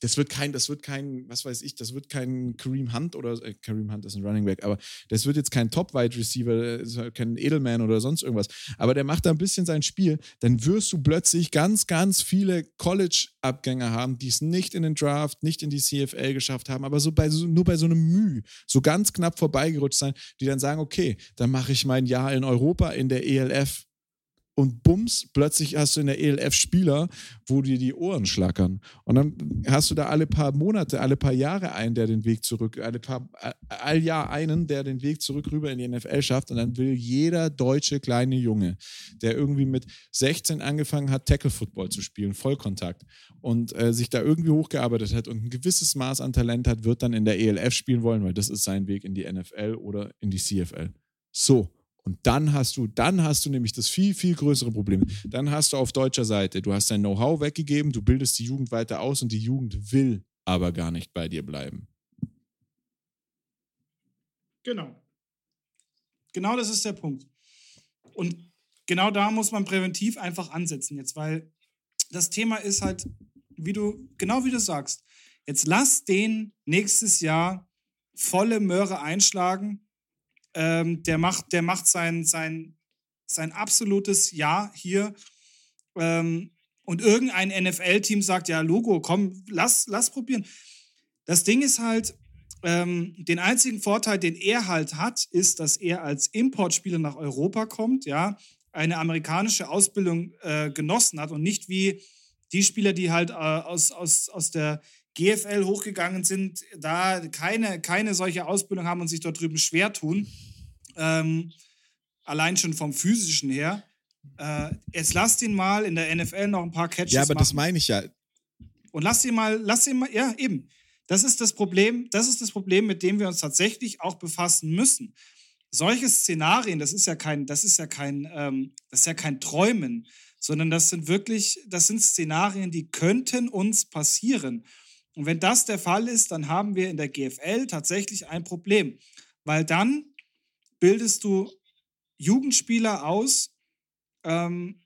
das wird kein, das wird kein, was weiß ich, das wird kein Kareem Hunt oder äh, Kareem Hunt ist ein Running Back, aber das wird jetzt kein Top-Wide Receiver, halt kein Edelman oder sonst irgendwas. Aber der macht da ein bisschen sein Spiel, dann wirst du plötzlich ganz, ganz viele College-Abgänger haben, die es nicht in den Draft, nicht in die CFL geschafft haben, aber so bei so, nur bei so einem Mühe, so ganz knapp vorbeigerutscht sein, die dann sagen, okay, dann mache ich mein Jahr in Europa in der ELF und bums, plötzlich hast du in der ELF Spieler, wo dir die Ohren schlackern. Und dann hast du da alle paar Monate, alle paar Jahre einen, der den Weg zurück, alle paar, all Jahr einen, der den Weg zurück rüber in die NFL schafft. Und dann will jeder deutsche kleine Junge, der irgendwie mit 16 angefangen hat, Tackle Football zu spielen, Vollkontakt und äh, sich da irgendwie hochgearbeitet hat und ein gewisses Maß an Talent hat, wird dann in der ELF spielen wollen, weil das ist sein Weg in die NFL oder in die CFL. So. Und dann hast du, dann hast du nämlich das viel, viel größere Problem. Dann hast du auf deutscher Seite, du hast dein Know-how weggegeben, du bildest die Jugend weiter aus und die Jugend will aber gar nicht bei dir bleiben. Genau. Genau das ist der Punkt. Und genau da muss man präventiv einfach ansetzen jetzt, weil das Thema ist halt, wie du, genau wie du sagst, jetzt lass den nächstes Jahr volle Möhre einschlagen. Ähm, der macht, der macht sein, sein, sein absolutes Ja hier. Ähm, und irgendein NFL-Team sagt, ja, Logo, komm, lass, lass probieren. Das Ding ist halt, ähm, den einzigen Vorteil, den er halt hat, ist, dass er als Importspieler nach Europa kommt, ja, eine amerikanische Ausbildung äh, genossen hat und nicht wie die Spieler, die halt äh, aus, aus, aus der GFL hochgegangen sind, da keine, keine solche Ausbildung haben und sich dort drüben schwer tun. Ähm, allein schon vom physischen her. Äh, jetzt lasst ihn mal in der NFL noch ein paar Catches Ja, aber machen. das meine ich ja. Und lass ihn mal, lass ihn mal, ja, eben. Das ist das Problem, das ist das Problem, mit dem wir uns tatsächlich auch befassen müssen. Solche Szenarien, das ist ja kein, das ist ja kein, ähm, das ist ja kein Träumen, sondern das sind wirklich, das sind Szenarien, die könnten uns passieren. Und wenn das der Fall ist, dann haben wir in der GFL tatsächlich ein Problem, weil dann bildest du Jugendspieler aus, ähm,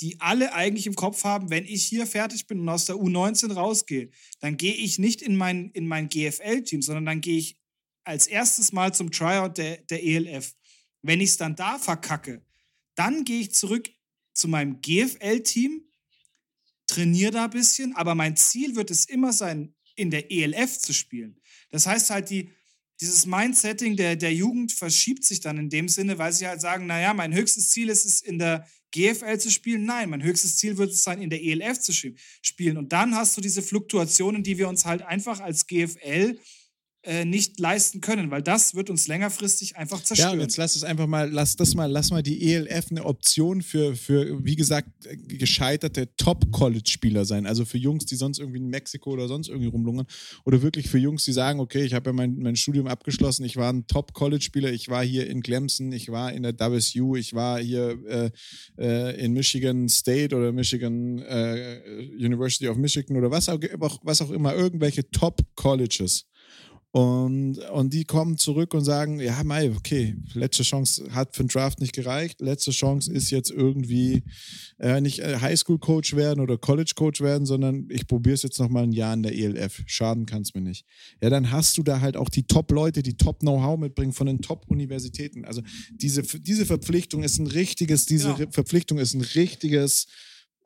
die alle eigentlich im Kopf haben, wenn ich hier fertig bin und aus der U19 rausgehe, dann gehe ich nicht in mein, in mein GFL-Team, sondern dann gehe ich als erstes Mal zum Tryout der, der ELF. Wenn ich es dann da verkacke, dann gehe ich zurück zu meinem GFL-Team, trainiere da ein bisschen, aber mein Ziel wird es immer sein, in der ELF zu spielen. Das heißt halt, die, dieses Mindsetting der, der Jugend verschiebt sich dann in dem Sinne, weil sie halt sagen, naja, mein höchstes Ziel ist es, in der GFL zu spielen. Nein, mein höchstes Ziel wird es sein, in der ELF zu spielen. Und dann hast du diese Fluktuationen, die wir uns halt einfach als GFL äh, nicht leisten können, weil das wird uns längerfristig einfach zerstören. Ja, und jetzt lass es einfach mal, lass das mal, lass mal die ELF eine Option für, für wie gesagt, gescheiterte Top-College-Spieler sein. Also für Jungs, die sonst irgendwie in Mexiko oder sonst irgendwie rumlungern. Oder wirklich für Jungs, die sagen, okay, ich habe ja mein, mein Studium abgeschlossen, ich war ein Top-College-Spieler, ich war hier in Clemson, ich war in der WSU, ich war hier äh, äh, in Michigan State oder Michigan äh, University of Michigan oder was auch, was auch immer, irgendwelche Top-Colleges. Und, und die kommen zurück und sagen, ja, Mai, okay, letzte Chance hat für den Draft nicht gereicht. Letzte Chance ist jetzt irgendwie äh, nicht Highschool-Coach werden oder College-Coach werden, sondern ich probiere es jetzt noch mal ein Jahr in der ELF. Schaden kann es mir nicht. Ja, dann hast du da halt auch die Top-Leute, die Top-Know-how mitbringen von den Top-Universitäten. Also diese, diese Verpflichtung ist ein richtiges, diese Genau. Verpflichtung ist ein richtiges,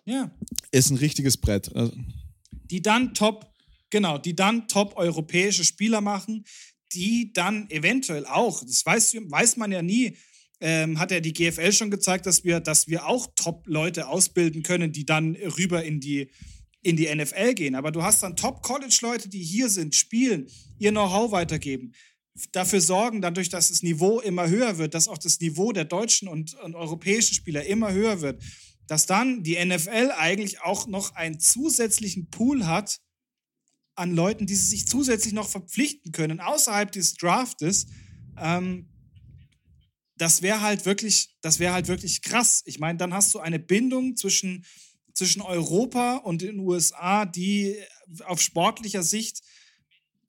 ja. ist ein richtiges Brett. Also, die dann top, genau, die dann top europäische Spieler machen, die dann eventuell auch, das weiß, weiß man ja nie, ähm, hat ja die GFL schon gezeigt, dass wir, dass wir auch Top-Leute ausbilden können, die dann rüber in die, in die NFL gehen. Aber du hast dann Top-College-Leute, die hier sind, spielen, ihr Know-how weitergeben, dafür sorgen, dadurch, dass das Niveau immer höher wird, dass auch das Niveau der deutschen und, und europäischen Spieler immer höher wird, dass dann die NFL eigentlich auch noch einen zusätzlichen Pool hat an Leuten, die sie sich zusätzlich noch verpflichten können, außerhalb des Draftes. Ähm, das wäre halt wirklich, halt wirklich krass. Ich meine, dann hast du eine Bindung zwischen, zwischen Europa und den USA, die auf sportlicher Sicht,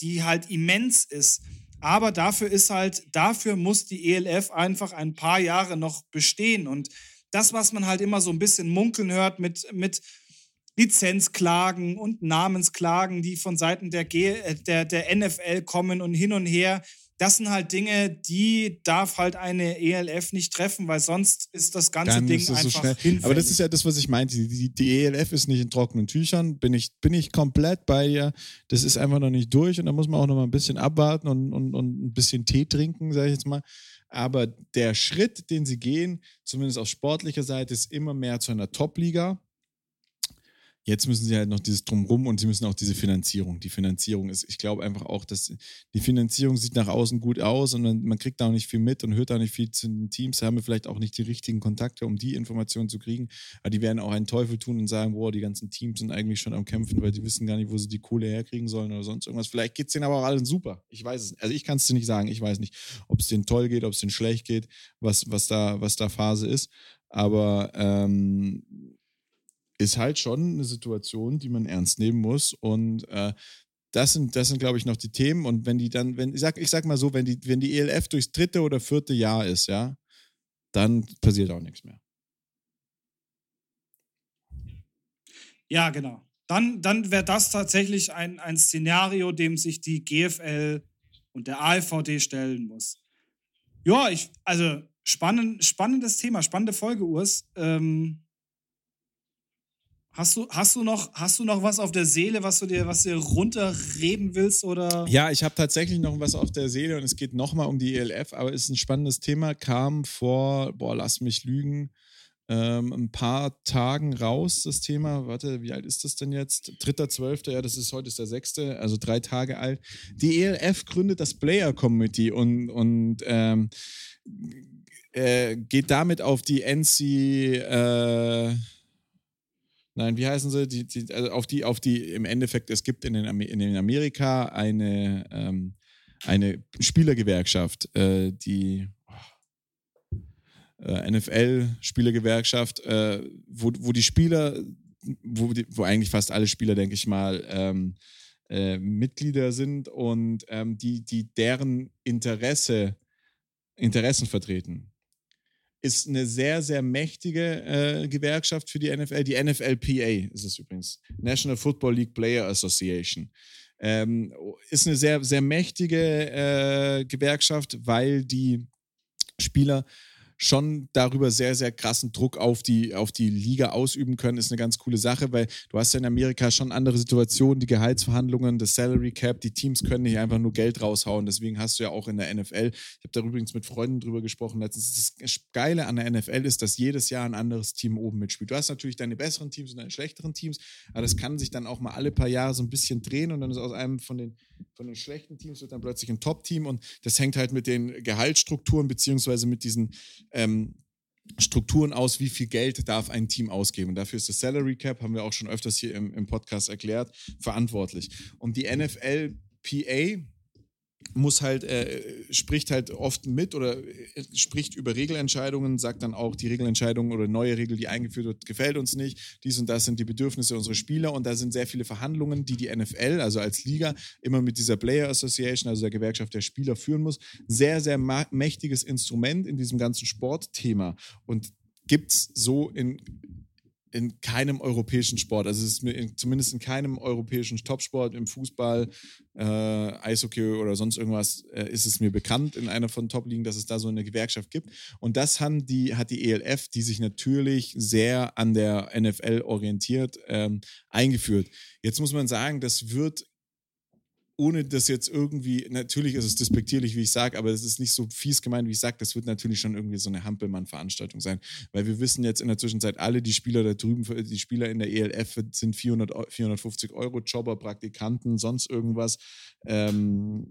die halt immens ist. Aber dafür ist halt, dafür muss die ELF einfach ein paar Jahre noch bestehen. Und das, was man halt immer so ein bisschen munkeln hört mit, mit Lizenzklagen und Namensklagen, die von Seiten der, G äh, der, der NFL kommen und hin und her, das sind halt Dinge, die darf halt eine ELF nicht treffen, weil sonst ist das ganze Dann Ding so einfach schnell. hinfällig. Aber das ist ja das, was ich meinte. Die, die, die ELF ist nicht in trockenen Tüchern. Bin ich, bin ich komplett bei dir. Das ist einfach noch nicht durch und da muss man auch noch mal ein bisschen abwarten und, und, und ein bisschen Tee trinken, sage ich jetzt mal. Aber der Schritt, den sie gehen, zumindest auf sportlicher Seite, ist immer mehr zu einer Top-Liga. Jetzt müssen sie halt noch dieses Drumrum und sie müssen auch diese Finanzierung. Die Finanzierung ist, ich glaube einfach auch, dass die Finanzierung sieht nach außen gut aus und man, man kriegt da auch nicht viel mit und hört da nicht viel zu den Teams, haben wir vielleicht auch nicht die richtigen Kontakte, um die Informationen zu kriegen. Aber die werden auch einen Teufel tun und sagen, boah, die ganzen Teams sind eigentlich schon am Kämpfen, weil die wissen gar nicht, wo sie die Kohle herkriegen sollen oder sonst irgendwas. Vielleicht geht es denen aber auch allen super. Ich weiß es nicht. Also ich kann es dir nicht sagen. Ich weiß nicht, ob es denen toll geht, ob es denen schlecht geht, was, was, da, was da Phase ist. Aber ähm, ist halt schon eine Situation, die man ernst nehmen muss. Und äh, das sind, das sind, glaube ich, noch die Themen. Und wenn die dann, wenn, ich sag, ich sag mal so, wenn die, wenn die ELF durchs dritte oder vierte Jahr ist, ja, dann passiert auch nichts mehr. Ja, genau. Dann, dann wäre das tatsächlich ein, ein Szenario, dem sich die GFL und der ALVD stellen muss. Ja, ich, also spannend, spannendes Thema, spannende Folge, Urs. Ähm, Hast du, hast, du noch, hast du noch was auf der Seele, was du dir, was dir runterreden willst? Oder? Ja, ich habe tatsächlich noch was auf der Seele und es geht nochmal um die ELF, aber es ist ein spannendes Thema, kam vor, boah, lass mich lügen, ähm, ein paar Tagen raus, das Thema. Warte, wie alt ist das denn jetzt? Dritter, zwölfter, ja, das ist heute ist der sechste, also drei Tage alt. Die ELF gründet das Player Committee und, und ähm, äh, geht damit auf die NC. Äh, Nein, wie heißen sie? Die, die, also auf die, auf die, im Endeffekt, es gibt in, den, in den Amerika eine, ähm, eine Spielergewerkschaft, äh, die äh, NFL-Spielergewerkschaft, äh, wo, wo die Spieler, wo, die, wo eigentlich fast alle Spieler, denke ich mal, ähm, äh, Mitglieder sind und ähm, die, die deren Interesse, Interessen vertreten ist eine sehr, sehr mächtige äh, Gewerkschaft für die NFL. Die NFLPA ist es übrigens. National Football League Player Association. Ähm, ist eine sehr, sehr mächtige äh, Gewerkschaft, weil die Spieler schon darüber sehr, sehr krassen Druck auf die, auf die Liga ausüben können, ist eine ganz coole Sache, weil du hast ja in Amerika schon andere Situationen, die Gehaltsverhandlungen, das Salary Cap, die Teams können nicht einfach nur Geld raushauen. Deswegen hast du ja auch in der NFL, ich habe da übrigens mit Freunden drüber gesprochen letztens, das Geile an der NFL ist, dass jedes Jahr ein anderes Team oben mitspielt. Du hast natürlich deine besseren Teams und deine schlechteren Teams, aber das kann sich dann auch mal alle paar Jahre so ein bisschen drehen und dann ist aus einem von den, von den schlechten Teams wird dann plötzlich ein Top-Team und das hängt halt mit den Gehaltsstrukturen beziehungsweise mit diesen ähm, Strukturen aus, wie viel Geld darf ein Team ausgeben. Und dafür ist das Salary Cap, haben wir auch schon öfters hier im, im Podcast erklärt, verantwortlich. Und die NFLPA, muss halt, äh, spricht halt oft mit oder äh, spricht über Regelentscheidungen, sagt dann auch, die Regelentscheidung oder neue Regel, die eingeführt wird, gefällt uns nicht. Dies und das sind die Bedürfnisse unserer Spieler und da sind sehr viele Verhandlungen, die die NFL, also als Liga, immer mit dieser Player Association, also der Gewerkschaft der Spieler, führen muss. Sehr, sehr mächtiges Instrument in diesem ganzen Sportthema und gibt es so in in keinem europäischen Sport. Also es ist mir in, zumindest in keinem europäischen Topsport, im Fußball, äh, Eishockey oder sonst irgendwas, äh, ist es mir bekannt in einer von Top-Ligen, dass es da so eine Gewerkschaft gibt. Und das haben die, hat die ELF, die sich natürlich sehr an der NFL orientiert, ähm, eingeführt. Jetzt muss man sagen, das wird ohne das jetzt irgendwie, natürlich ist es despektierlich, wie ich sage, aber es ist nicht so fies gemeint, wie ich sage, das wird natürlich schon irgendwie so eine Hampelmann-Veranstaltung sein, weil wir wissen jetzt in der Zwischenzeit, alle die Spieler da drüben, die Spieler in der ELF sind 400, 450 Euro, Jobber, Praktikanten, sonst irgendwas. Ähm,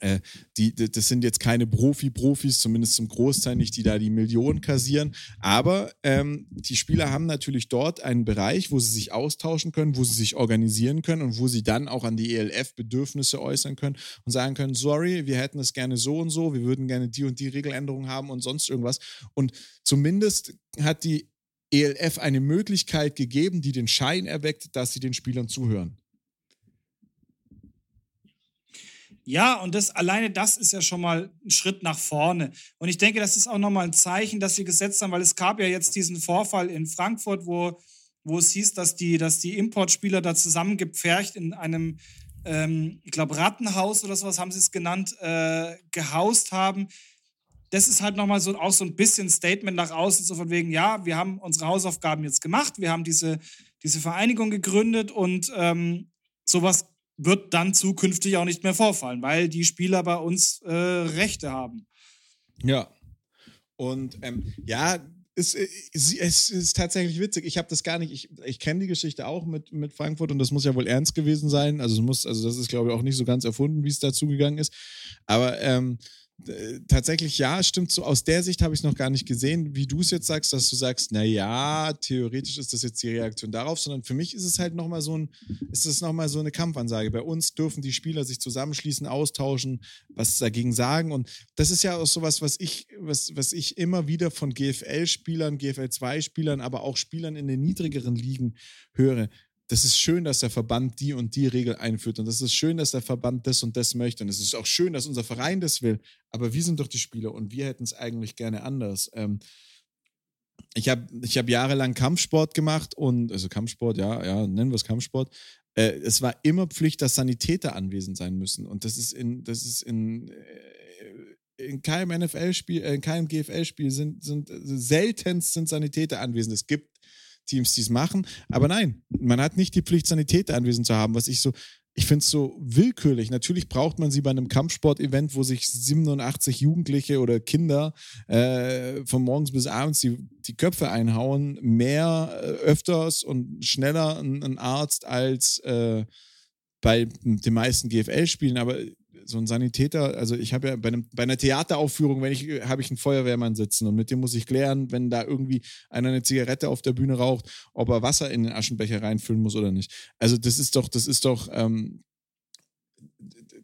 äh, die, das sind jetzt keine Profi-Profis, zumindest zum Großteil nicht, die da die Millionen kassieren. Aber ähm, die Spieler haben natürlich dort einen Bereich, wo sie sich austauschen können, wo sie sich organisieren können und wo sie dann auch an die ELF Bedürfnisse äußern können und sagen können, sorry, wir hätten es gerne so und so, wir würden gerne die und die Regeländerungen haben und sonst irgendwas. Und zumindest hat die ELF eine Möglichkeit gegeben, die den Schein erweckt, dass sie den Spielern zuhören. Ja, und das alleine das ist ja schon mal ein Schritt nach vorne. Und ich denke, das ist auch nochmal ein Zeichen, dass sie gesetzt haben, weil es gab ja jetzt diesen Vorfall in Frankfurt, wo, wo es hieß, dass die, dass die Importspieler da zusammengepfercht in einem, ähm, ich glaube, Rattenhaus oder sowas haben sie es genannt, äh, gehaust haben. Das ist halt nochmal so, auch so ein bisschen Statement nach außen, so von wegen, ja, wir haben unsere Hausaufgaben jetzt gemacht, wir haben diese, diese Vereinigung gegründet und ähm, sowas wird dann zukünftig auch nicht mehr vorfallen, weil die Spieler bei uns äh, Rechte haben. Ja. Und ähm, ja, es, es, es, ist tatsächlich witzig. Ich habe das gar nicht, ich, ich kenne die Geschichte auch mit, mit Frankfurt und das muss ja wohl ernst gewesen sein. Also, es muss, also das ist, glaube ich, auch nicht so ganz erfunden, wie es dazu gegangen ist. Aber ähm, äh, tatsächlich ja, stimmt so. Aus der Sicht habe ich es noch gar nicht gesehen, wie du es jetzt sagst, dass du sagst, naja, theoretisch ist das jetzt die Reaktion darauf, sondern für mich ist es halt nochmal so ein, ist es nochmal so eine Kampfansage. Bei uns dürfen die Spieler sich zusammenschließen, austauschen, was dagegen sagen. Und das ist ja auch sowas, was ich, was, was ich immer wieder von GFL-Spielern, GFL 2-Spielern, aber auch Spielern in den niedrigeren Ligen höre das ist schön, dass der Verband die und die Regel einführt und das ist schön, dass der Verband das und das möchte und es ist auch schön, dass unser Verein das will, aber wir sind doch die Spieler und wir hätten es eigentlich gerne anders. Ähm, ich habe ich hab jahrelang Kampfsport gemacht und, also Kampfsport, ja, ja, nennen wir es Kampfsport. Äh, es war immer Pflicht, dass Sanitäter anwesend sein müssen und das ist in, das ist in, äh, in keinem NFL-Spiel, äh, in keinem GFL-Spiel sind, sind seltenst sind Sanitäter anwesend. Es gibt Teams, die es machen. Aber nein, man hat nicht die Pflicht, Sanitäter anwesend zu haben, was ich so, ich finde es so willkürlich. Natürlich braucht man sie bei einem Kampfsport-Event, wo sich 87 Jugendliche oder Kinder äh, von morgens bis abends die, die Köpfe einhauen, mehr, äh, öfters und schneller ein, ein Arzt als äh, bei den meisten GFL-Spielen. Aber so ein Sanitäter, also ich habe ja bei, einem, bei einer Theateraufführung, wenn ich, habe ich einen Feuerwehrmann sitzen und mit dem muss ich klären, wenn da irgendwie einer eine Zigarette auf der Bühne raucht, ob er Wasser in den Aschenbecher reinfüllen muss oder nicht. Also das ist doch, das ist doch, ähm,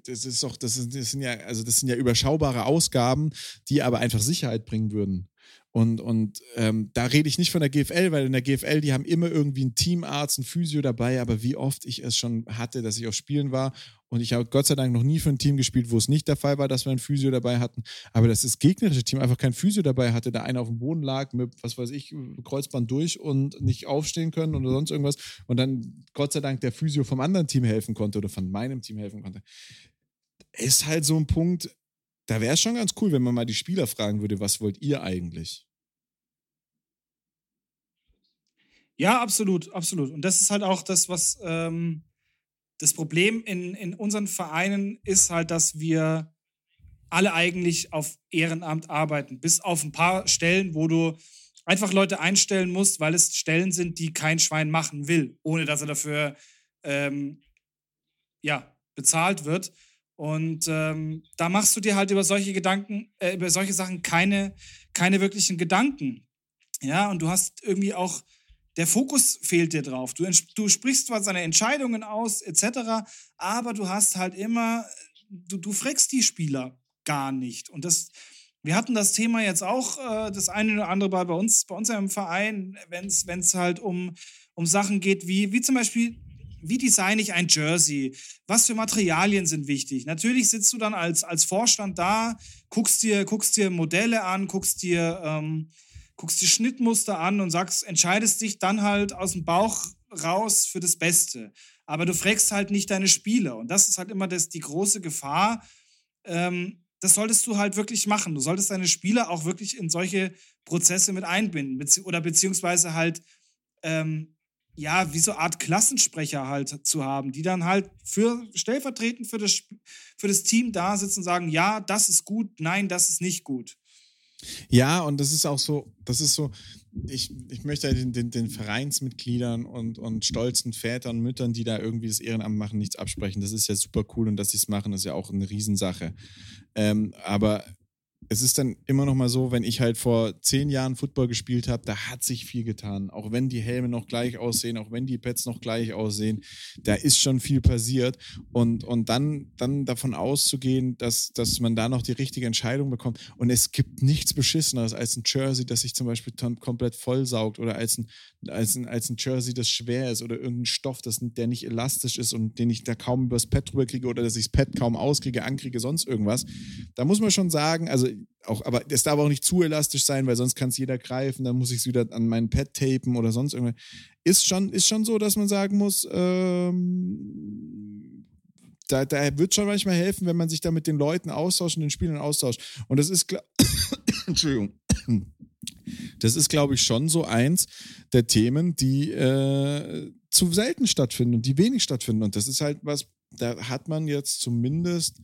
das ist doch, das, ist, das sind ja, also das sind ja überschaubare Ausgaben, die aber einfach Sicherheit bringen würden. Und, und ähm, da rede ich nicht von der GFL, weil in der GFL, die haben immer irgendwie einen Teamarzt, einen Physio dabei, aber wie oft ich es schon hatte, dass ich auf Spielen war und ich habe Gott sei Dank noch nie für ein Team gespielt, wo es nicht der Fall war, dass wir einen Physio dabei hatten, aber dass das gegnerische Team einfach kein Physio dabei hatte, da einer auf dem Boden lag mit, was weiß ich, Kreuzband durch und nicht aufstehen können oder sonst irgendwas und dann Gott sei Dank der Physio vom anderen Team helfen konnte oder von meinem Team helfen konnte. Ist halt so ein Punkt, da wäre es schon ganz cool, wenn man mal die Spieler fragen würde, was wollt ihr eigentlich? Ja, absolut, absolut. Und das ist halt auch das, was ähm, das Problem in, in unseren Vereinen ist halt, dass wir alle eigentlich auf Ehrenamt arbeiten, bis auf ein paar Stellen, wo du einfach Leute einstellen musst, weil es Stellen sind, die kein Schwein machen will, ohne dass er dafür ähm, ja, bezahlt wird. Und ähm, da machst du dir halt über solche Gedanken, äh, über solche Sachen keine, keine wirklichen Gedanken. Ja, und du hast irgendwie auch, der Fokus fehlt dir drauf. Du, du sprichst zwar seine Entscheidungen aus, etc., aber du hast halt immer, du, du fragst die Spieler gar nicht. Und das, wir hatten das Thema jetzt auch äh, das eine oder andere Mal bei uns, bei uns Verein, wenn es halt um, um Sachen geht, wie, wie zum Beispiel wie designe ich ein Jersey? Was für Materialien sind wichtig? Natürlich sitzt du dann als, als Vorstand da, guckst dir, guckst dir Modelle an, guckst dir, ähm, guckst dir Schnittmuster an und sagst, entscheidest dich dann halt aus dem Bauch raus für das Beste. Aber du fragst halt nicht deine Spieler. Und das ist halt immer das, die große Gefahr. Ähm, das solltest du halt wirklich machen. Du solltest deine Spieler auch wirklich in solche Prozesse mit einbinden. Bezieh oder beziehungsweise halt ähm, ja, wie so eine Art Klassensprecher halt zu haben, die dann halt für stellvertretend für das, für das Team da sitzen und sagen, ja, das ist gut, nein, das ist nicht gut. Ja, und das ist auch so, das ist so, ich, ich möchte den, den, den Vereinsmitgliedern und, und stolzen Vätern und Müttern, die da irgendwie das Ehrenamt machen, nichts absprechen. Das ist ja super cool und dass sie es machen, ist ja auch eine Riesensache. Ähm, aber es ist dann immer noch mal so, wenn ich halt vor zehn Jahren Football gespielt habe, da hat sich viel getan. Auch wenn die Helme noch gleich aussehen, auch wenn die Pads noch gleich aussehen, da ist schon viel passiert. Und, und dann, dann davon auszugehen, dass, dass man da noch die richtige Entscheidung bekommt. Und es gibt nichts Beschisseneres als ein Jersey, das sich zum Beispiel komplett vollsaugt oder als ein, als, ein, als ein Jersey, das schwer ist oder irgendein Stoff, das, der nicht elastisch ist und den ich da kaum übers Pad drüber kriege oder dass ich das Pad kaum auskriege, ankriege, sonst irgendwas. Da muss man schon sagen, also auch, aber es darf auch nicht zu elastisch sein, weil sonst kann es jeder greifen, dann muss ich es wieder an meinen Pad tapen oder sonst irgendwas. Ist schon, ist schon so, dass man sagen muss, ähm, da, da wird schon manchmal helfen, wenn man sich da mit den Leuten austauscht und den Spielern austauscht. Und das ist, Entschuldigung. Das ist, glaube ich, schon so eins der Themen, die äh, zu selten stattfinden und die wenig stattfinden. Und das ist halt was, da hat man jetzt zumindest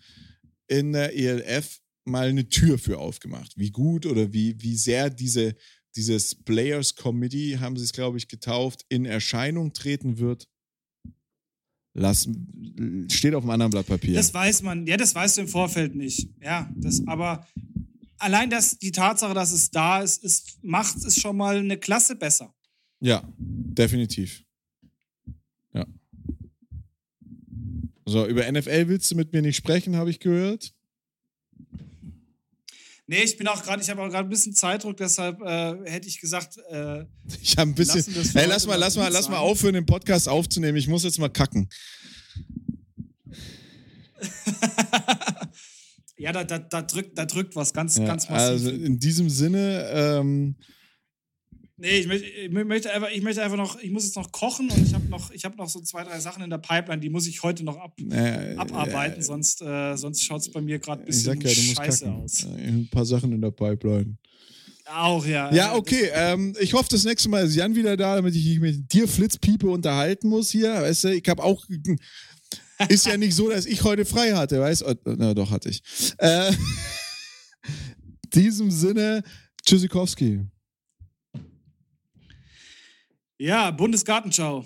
in der ELF mal eine Tür für aufgemacht. Wie gut oder wie, wie sehr diese, dieses Players Committee, haben sie es, glaube ich, getauft, in Erscheinung treten wird. Lass, steht auf einem anderen Blatt Papier. Das weiß man, ja, das weißt du im Vorfeld nicht. Ja, das, aber allein das, die Tatsache, dass es da ist, ist macht es schon mal eine Klasse besser. Ja, definitiv. Ja. So, über NFL willst du mit mir nicht sprechen, habe ich gehört. Nee, ich bin auch gerade, ich habe auch gerade ein bisschen Zeitdruck, deshalb äh, hätte ich gesagt, äh, Ich habe ein bisschen. Lassen wir es für Ey, heute lass mal, lass mal, lass mal aufhören, den Podcast aufzunehmen. Ich muss jetzt mal kacken. ja, da, da, da, drückt, da drückt was ganz, Ja, ganz massiv. also in diesem Sinne, ähm, Nee, ich, möchte- ich möchte einfach, ich möchte einfach noch, ich muss jetzt noch kochen und ich habe noch, ich habe noch so zwei, drei Sachen in der Pipeline, die muss ich heute noch ab, äh, abarbeiten, sonst, äh, sonst schaut es bei mir gerade ein ich bisschen ja, du musst scheiße kacken. aus. Äh, Ein paar Sachen in der Pipeline. Auch, ja. Ja, äh, okay. Ähm, ich hoffe, das nächste Mal ist Jan wieder da, damit ich mich mit dir Flitzpiepe unterhalten muss hier. Weißt du, ich habe auch. Ist ja nicht so, dass ich heute frei hatte, weißt du? Na, doch, hatte ich. Äh, diesem Sinne, Tschüssikowski. Ja, Bundesgartenschau.